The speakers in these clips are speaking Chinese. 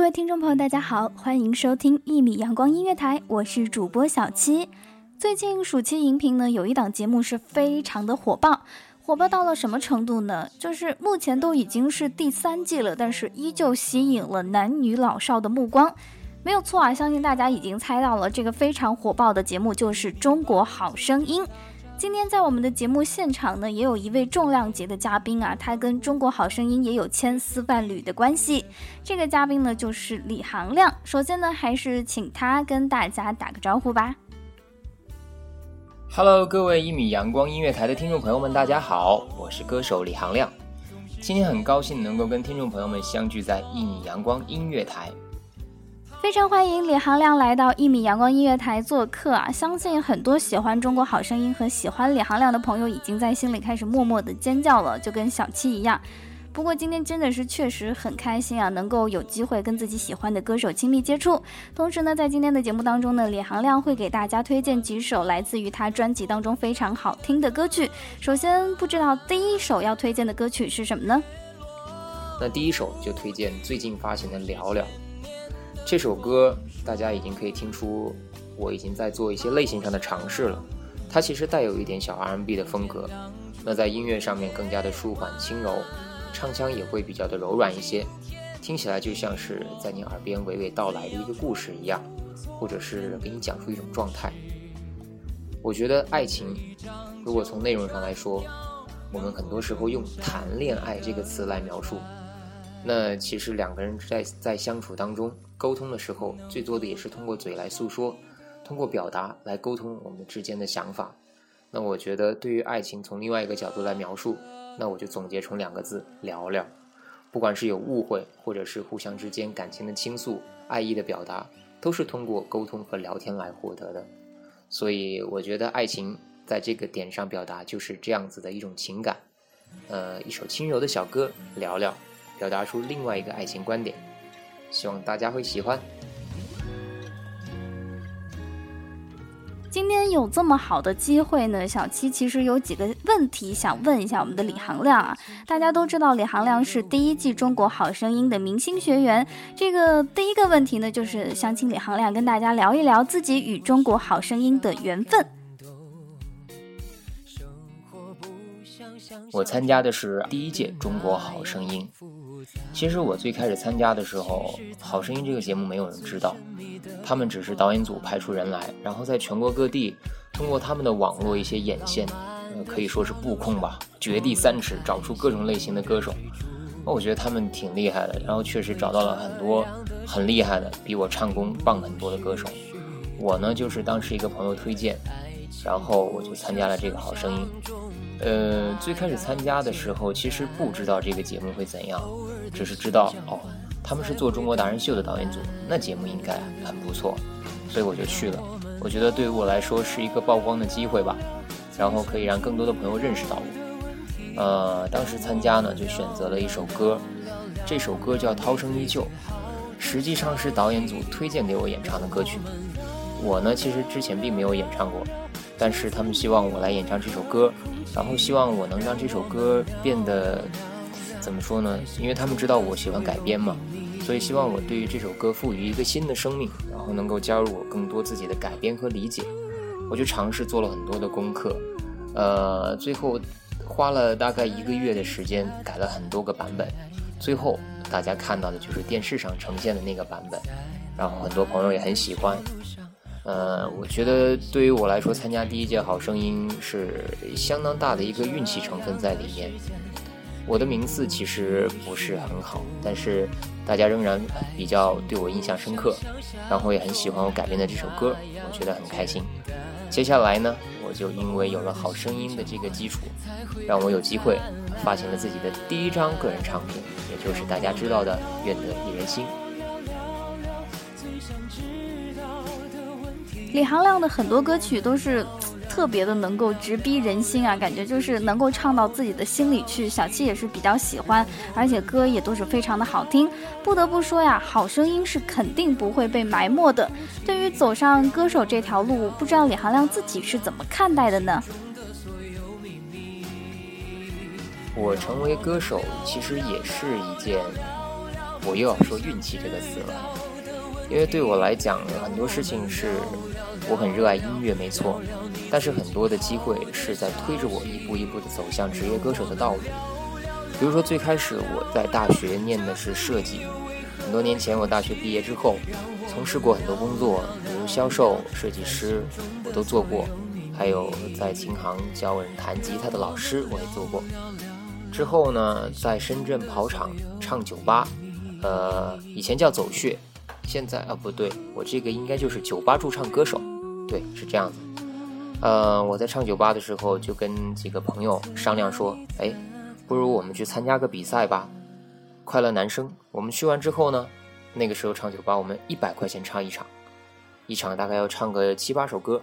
各位听众朋友，大家好，欢迎收听一米阳光音乐台，我是主播小七。最近暑期荧屏呢，有一档节目是非常的火爆，火爆到了什么程度呢？就是目前都已经是第三季了，但是依旧吸引了男女老少的目光。没有错啊，相信大家已经猜到了，这个非常火爆的节目就是《中国好声音》。今天在我们的节目现场呢，也有一位重量级的嘉宾啊，他跟中国好声音也有千丝万缕的关系。这个嘉宾呢，就是李行亮。首先呢，还是请他跟大家打个招呼吧。Hello，各位一米阳光音乐台的听众朋友们，大家好，我是歌手李行亮。今天很高兴能够跟听众朋友们相聚在一米阳光音乐台。非常欢迎李行亮来到一米阳光音乐台做客啊！相信很多喜欢中国好声音和喜欢李行亮的朋友，已经在心里开始默默的尖叫了，就跟小七一样。不过今天真的是确实很开心啊，能够有机会跟自己喜欢的歌手亲密接触。同时呢，在今天的节目当中呢，李行亮会给大家推荐几首来自于他专辑当中非常好听的歌曲。首先，不知道第一首要推荐的歌曲是什么呢？那第一首就推荐最近发行的《聊聊》这首歌，大家已经可以听出我已经在做一些类型上的尝试了。它其实带有一点小 R&B 的风格，那在音乐上面更加的舒缓轻柔。唱腔也会比较的柔软一些，听起来就像是在你耳边娓娓道来的一个故事一样，或者是给你讲述一种状态。我觉得爱情，如果从内容上来说，我们很多时候用“谈恋爱”这个词来描述，那其实两个人在在相处当中沟通的时候，最多的也是通过嘴来诉说，通过表达来沟通我们之间的想法。那我觉得对于爱情，从另外一个角度来描述。那我就总结成两个字：聊聊。不管是有误会，或者是互相之间感情的倾诉、爱意的表达，都是通过沟通和聊天来获得的。所以，我觉得爱情在这个点上表达就是这样子的一种情感。呃，一首轻柔的小歌，聊聊，表达出另外一个爱情观点。希望大家会喜欢。今天有这么好的机会呢，小七其实有几个问题想问一下我们的李行亮啊。大家都知道李行亮是第一季《中国好声音》的明星学员，这个第一个问题呢，就是想请李行亮跟大家聊一聊自己与《中国好声音》的缘分。我参加的是第一届《中国好声音》。其实我最开始参加的时候，《好声音》这个节目没有人知道，他们只是导演组派出人来，然后在全国各地通过他们的网络一些眼线，呃，可以说是布控吧，掘地三尺，找出各种类型的歌手。那我觉得他们挺厉害的，然后确实找到了很多很厉害的，比我唱功棒很多的歌手。我呢，就是当时一个朋友推荐，然后我就参加了这个《好声音》。呃，最开始参加的时候，其实不知道这个节目会怎样，只是知道哦，他们是做《中国达人秀》的导演组，那节目应该很不错，所以我就去了。我觉得对于我来说是一个曝光的机会吧，然后可以让更多的朋友认识到我。呃，当时参加呢，就选择了一首歌，这首歌叫《涛声依旧》，实际上是导演组推荐给我演唱的歌曲。我呢，其实之前并没有演唱过。但是他们希望我来演唱这首歌，然后希望我能让这首歌变得怎么说呢？因为他们知道我喜欢改编嘛，所以希望我对于这首歌赋予一个新的生命，然后能够加入我更多自己的改编和理解。我就尝试做了很多的功课，呃，最后花了大概一个月的时间改了很多个版本，最后大家看到的就是电视上呈现的那个版本，然后很多朋友也很喜欢。呃，我觉得对于我来说，参加第一届好声音是相当大的一个运气成分在里面。我的名次其实不是很好，但是大家仍然比较对我印象深刻，然后也很喜欢我改编的这首歌，我觉得很开心。接下来呢，我就因为有了好声音的这个基础，让我有机会发行了自己的第一张个人唱片，也就是大家知道的《愿得一人心》。李行亮的很多歌曲都是特别的能够直逼人心啊，感觉就是能够唱到自己的心里去。小七也是比较喜欢，而且歌也都是非常的好听。不得不说呀，好声音是肯定不会被埋没的。对于走上歌手这条路，不知道李行亮自己是怎么看待的呢？我成为歌手其实也是一件，我又要说运气这个词了，因为对我来讲，很多事情是。我很热爱音乐，没错，但是很多的机会是在推着我一步一步的走向职业歌手的道路。比如说，最开始我在大学念的是设计，很多年前我大学毕业之后，从事过很多工作，比如销售、设计师，我都做过，还有在琴行教人弹吉他的老师我也做过。之后呢，在深圳跑场唱酒吧，呃，以前叫走穴，现在啊不对，我这个应该就是酒吧驻唱歌手。对，是这样子。呃，我在唱酒吧的时候，就跟几个朋友商量说：“哎，不如我们去参加个比赛吧，快乐男声。我们去完之后呢，那个时候唱酒吧，我们一百块钱唱一场，一场大概要唱个七八首歌。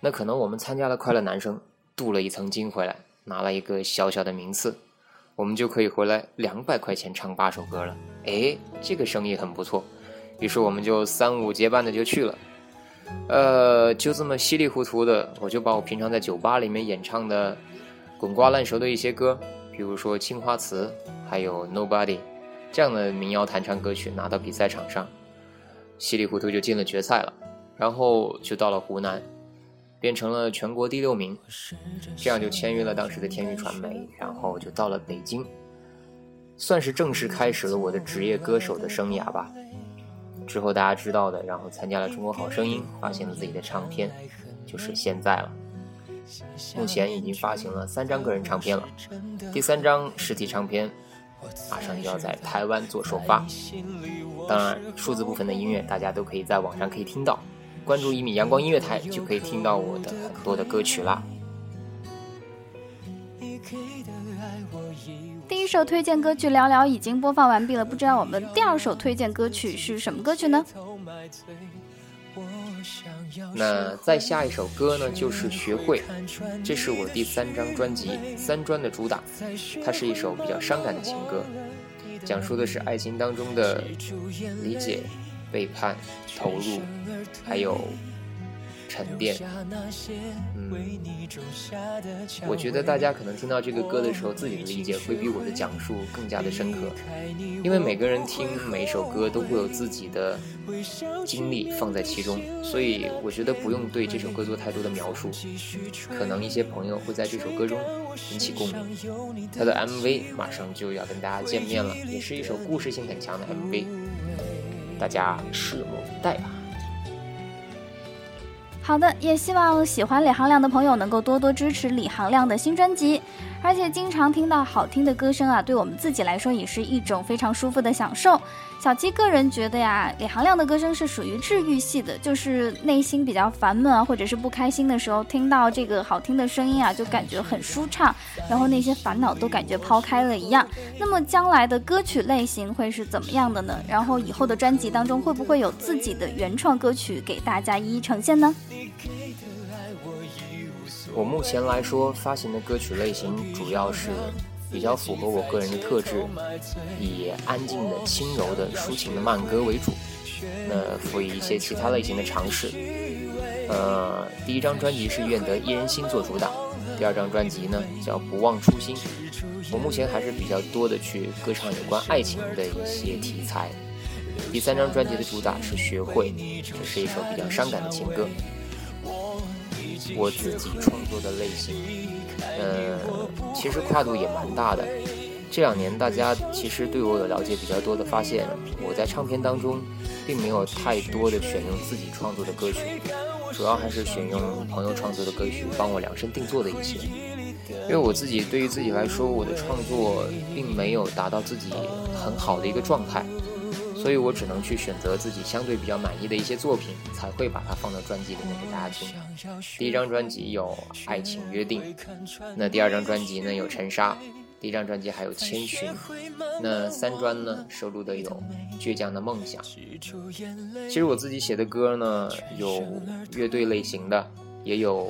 那可能我们参加了快乐男声，镀了一层金回来，拿了一个小小的名次，我们就可以回来两百块钱唱八首歌了。哎，这个生意很不错。于是我们就三五结伴的就去了。”呃，就这么稀里糊涂的，我就把我平常在酒吧里面演唱的滚瓜烂熟的一些歌，比如说《青花瓷》，还有《Nobody》这样的民谣弹唱歌曲拿到比赛场上，稀里糊涂就进了决赛了，然后就到了湖南，变成了全国第六名，这样就签约了当时的天娱传媒，然后就到了北京，算是正式开始了我的职业歌手的生涯吧。之后大家知道的，然后参加了《中国好声音》，发行了自己的唱片，就是现在了。目前已经发行了三张个人唱片了，第三张实体唱片马上就要在台湾做首发。当然，数字部分的音乐大家都可以在网上可以听到，关注一米阳光音乐台就可以听到我的很多的歌曲啦。第一首推荐歌曲聊聊已经播放完毕了，不知道我们第二首推荐歌曲是什么歌曲呢？那再下一首歌呢，就是《学会》，这是我第三张专辑三专的主打，它是一首比较伤感的情歌，讲述的是爱情当中的理解、背叛、投入，还有。沉淀，嗯，我觉得大家可能听到这个歌的时候，自己的理解会比我的讲述更加的深刻，因为每个人听每一首歌都会有自己的经历放在其中，所以我觉得不用对这首歌做太多的描述，可能一些朋友会在这首歌中引起共鸣。他的 MV 马上就要跟大家见面了，也是一首故事性很强的 MV，大家拭目以待吧。好的，也希望喜欢李行亮的朋友能够多多支持李行亮的新专辑。而且经常听到好听的歌声啊，对我们自己来说也是一种非常舒服的享受。小七个人觉得呀，李行亮的歌声是属于治愈系的，就是内心比较烦闷啊，或者是不开心的时候，听到这个好听的声音啊，就感觉很舒畅，然后那些烦恼都感觉抛开了一样。那么将来的歌曲类型会是怎么样的呢？然后以后的专辑当中会不会有自己的原创歌曲给大家一一呈现呢？我目前来说发行的歌曲类型主要是比较符合我个人的特质，以安静的、轻柔的、抒情的慢歌为主，那辅以一些其他类型的尝试。呃，第一张专辑是《愿得一人心》做主打，第二张专辑呢叫《不忘初心》。我目前还是比较多的去歌唱有关爱情的一些题材。第三张专辑的主打是《学会》，这是一首比较伤感的情歌。我自己创作的类型，呃，其实跨度也蛮大的。这两年大家其实对我有了解比较多的，发现我在唱片当中并没有太多的选用自己创作的歌曲，主要还是选用朋友创作的歌曲帮我量身定做的一些。因为我自己对于自己来说，我的创作并没有达到自己很好的一个状态。所以我只能去选择自己相对比较满意的一些作品，才会把它放到专辑里面给大家听。第一张专辑有《爱情约定》，那第二张专辑呢有《沉沙》，第一张专辑还有《千寻》，那三专呢收录的有《倔强的梦想》。其实我自己写的歌呢，有乐队类型的。也有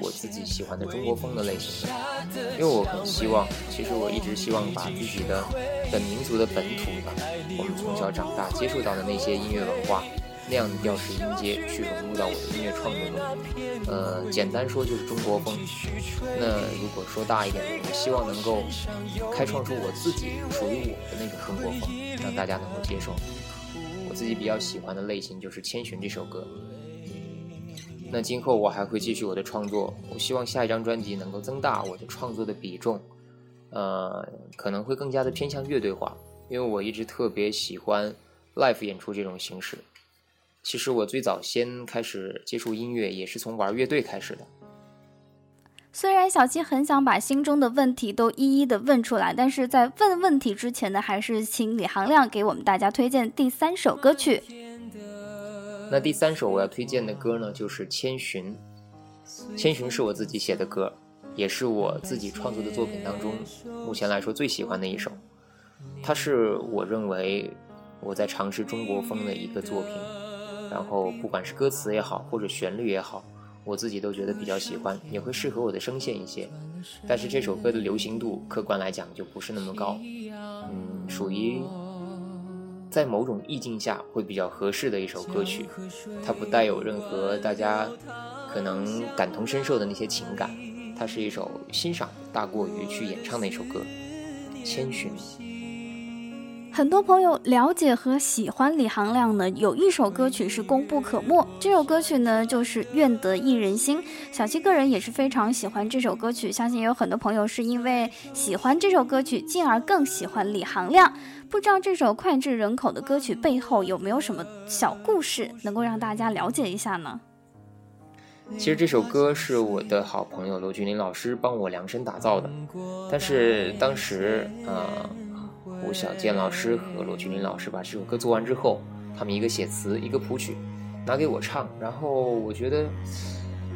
我自己喜欢的中国风的类型的，因为我很希望，其实我一直希望把自己的本民族的本土的，我们从小长大接触到的那些音乐文化那样的调式音阶去融入到我的音乐创作中。呃，简单说就是中国风。那如果说大一点，我希望能够开创出我自己属于我的那个中国风，让大家能够接受。我自己比较喜欢的类型就是《千寻》这首歌。那今后我还会继续我的创作，我希望下一张专辑能够增大我的创作的比重，呃，可能会更加的偏向乐队化，因为我一直特别喜欢 live 演出这种形式。其实我最早先开始接触音乐也是从玩乐队开始的。虽然小七很想把心中的问题都一一的问出来，但是在问问题之前呢，还是请李行亮给我们大家推荐第三首歌曲。那第三首我要推荐的歌呢，就是《千寻》。《千寻》是我自己写的歌，也是我自己创作的作品当中，目前来说最喜欢的一首。它是我认为我在尝试中国风的一个作品，然后不管是歌词也好，或者旋律也好，我自己都觉得比较喜欢，也会适合我的声线一些。但是这首歌的流行度，客观来讲就不是那么高，嗯，属于。在某种意境下会比较合适的一首歌曲，它不带有任何大家可能感同身受的那些情感，它是一首欣赏大过于去演唱的一首歌，《千寻》。很多朋友了解和喜欢李行亮呢，有一首歌曲是功不可没。这首歌曲呢，就是《愿得一人心》。小七个人也是非常喜欢这首歌曲，相信也有很多朋友是因为喜欢这首歌曲，进而更喜欢李行亮。不知道这首脍炙人口的歌曲背后有没有什么小故事，能够让大家了解一下呢？其实这首歌是我的好朋友罗俊林老师帮我量身打造的，但是当时，呃。胡小健老师和罗俊林老师把这首歌做完之后，他们一个写词，一个谱曲，拿给我唱。然后我觉得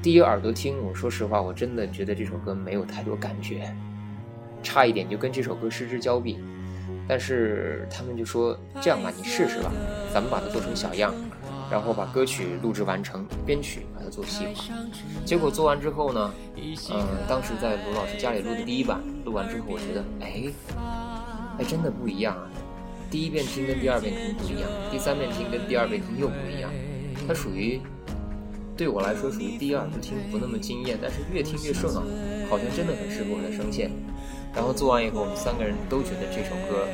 第一耳朵听，我说实话，我真的觉得这首歌没有太多感觉，差一点就跟这首歌失之交臂。但是他们就说这样吧，你试试吧，咱们把它做成小样，然后把歌曲录制完成，编曲把它做细化。结果做完之后呢，嗯，当时在罗老师家里录的第一版，录完之后，我觉得，哎。还真的不一样啊！第一遍听跟第二遍听不一样，第三遍听跟第二遍听又不一样。它属于对我来说属于第一耳朵听不那么惊艳，但是越听越顺耳，好像真的很适合我的声线。然后做完以后，我们三个人都觉得这首歌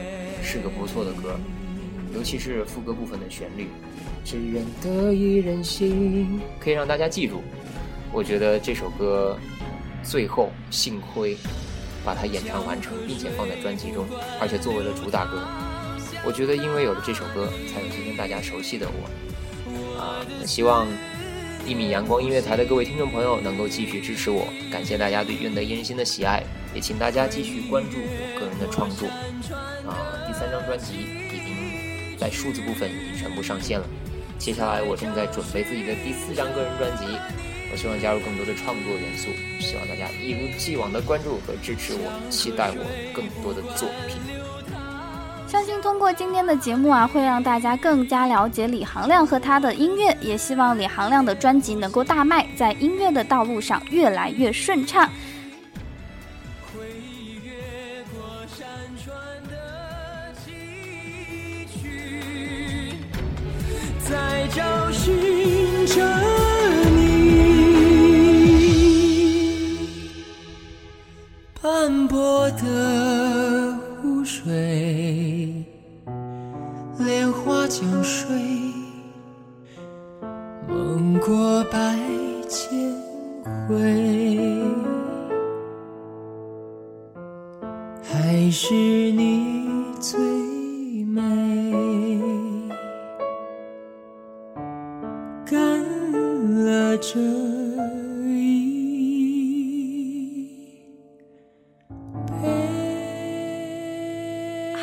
是个不错的歌，尤其是副歌部分的旋律，“只愿得一人心”，可以让大家记住。我觉得这首歌最后幸亏。把它演唱完成，并且放在专辑中，而且作为了主打歌。我觉得，因为有了这首歌，才有今天大家熟悉的我。啊，希望一米阳光音乐台的各位听众朋友能够继续支持我，感谢大家对《愿得一人心》的喜爱，也请大家继续关注我个人的创作。啊，第三张专辑已经在数字部分已经全部上线了，接下来我正在准备自己的第四张个人专辑。我希望加入更多的创作元素，希望大家一如既往的关注和支持我，期待我更多的作品。相信通过今天的节目啊，会让大家更加了解李行亮和他的音乐，也希望李行亮的专辑能够大卖，在音乐的道路上越来越顺畅。在找寻我的湖水，莲花江水，梦过百千回，还是你最美。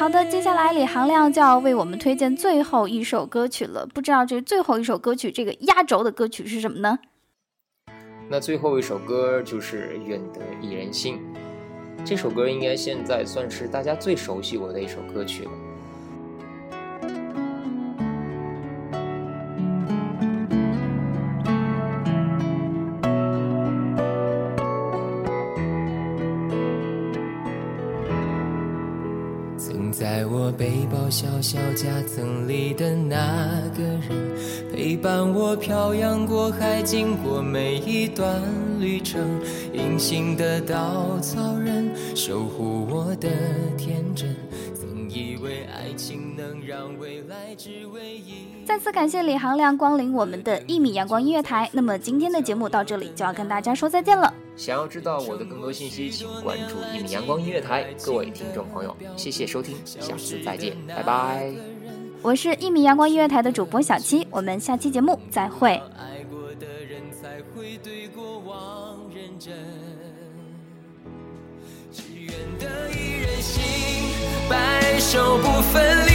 好的，接下来李行亮就要为我们推荐最后一首歌曲了。不知道这最后一首歌曲这个压轴的歌曲是什么呢？那最后一首歌就是《愿得一人心》，这首歌应该现在算是大家最熟悉我的一首歌曲了。我背包小小夹层里的那个人，陪伴我漂洋过海，经过每一段旅程。隐形的稻草人，守护我的天真。再次感谢李行亮光临我们的一米阳光音乐台。那么今天的节目到这里就要跟大家说再见了。想要知道我的更多信息，请关注一米阳光音乐台。各位听众朋友，谢谢收听，下次再见，拜拜。我是一米阳光音乐台的主播小七，我们下期节目再会。爱过的人才会对过往认真，只愿得一人心，白首不分离。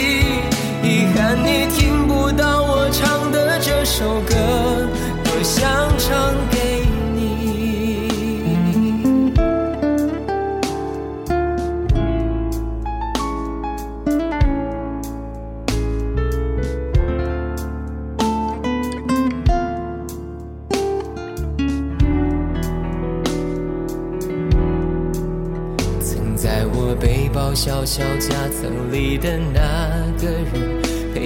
遗憾你听不到我唱的这首歌，多想唱给你。曾在我背包小小夹层里的那个人，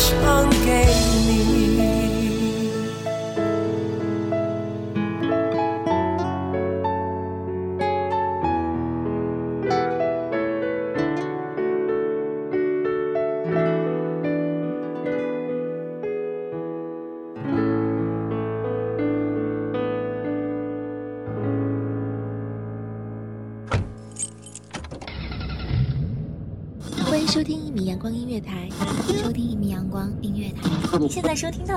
想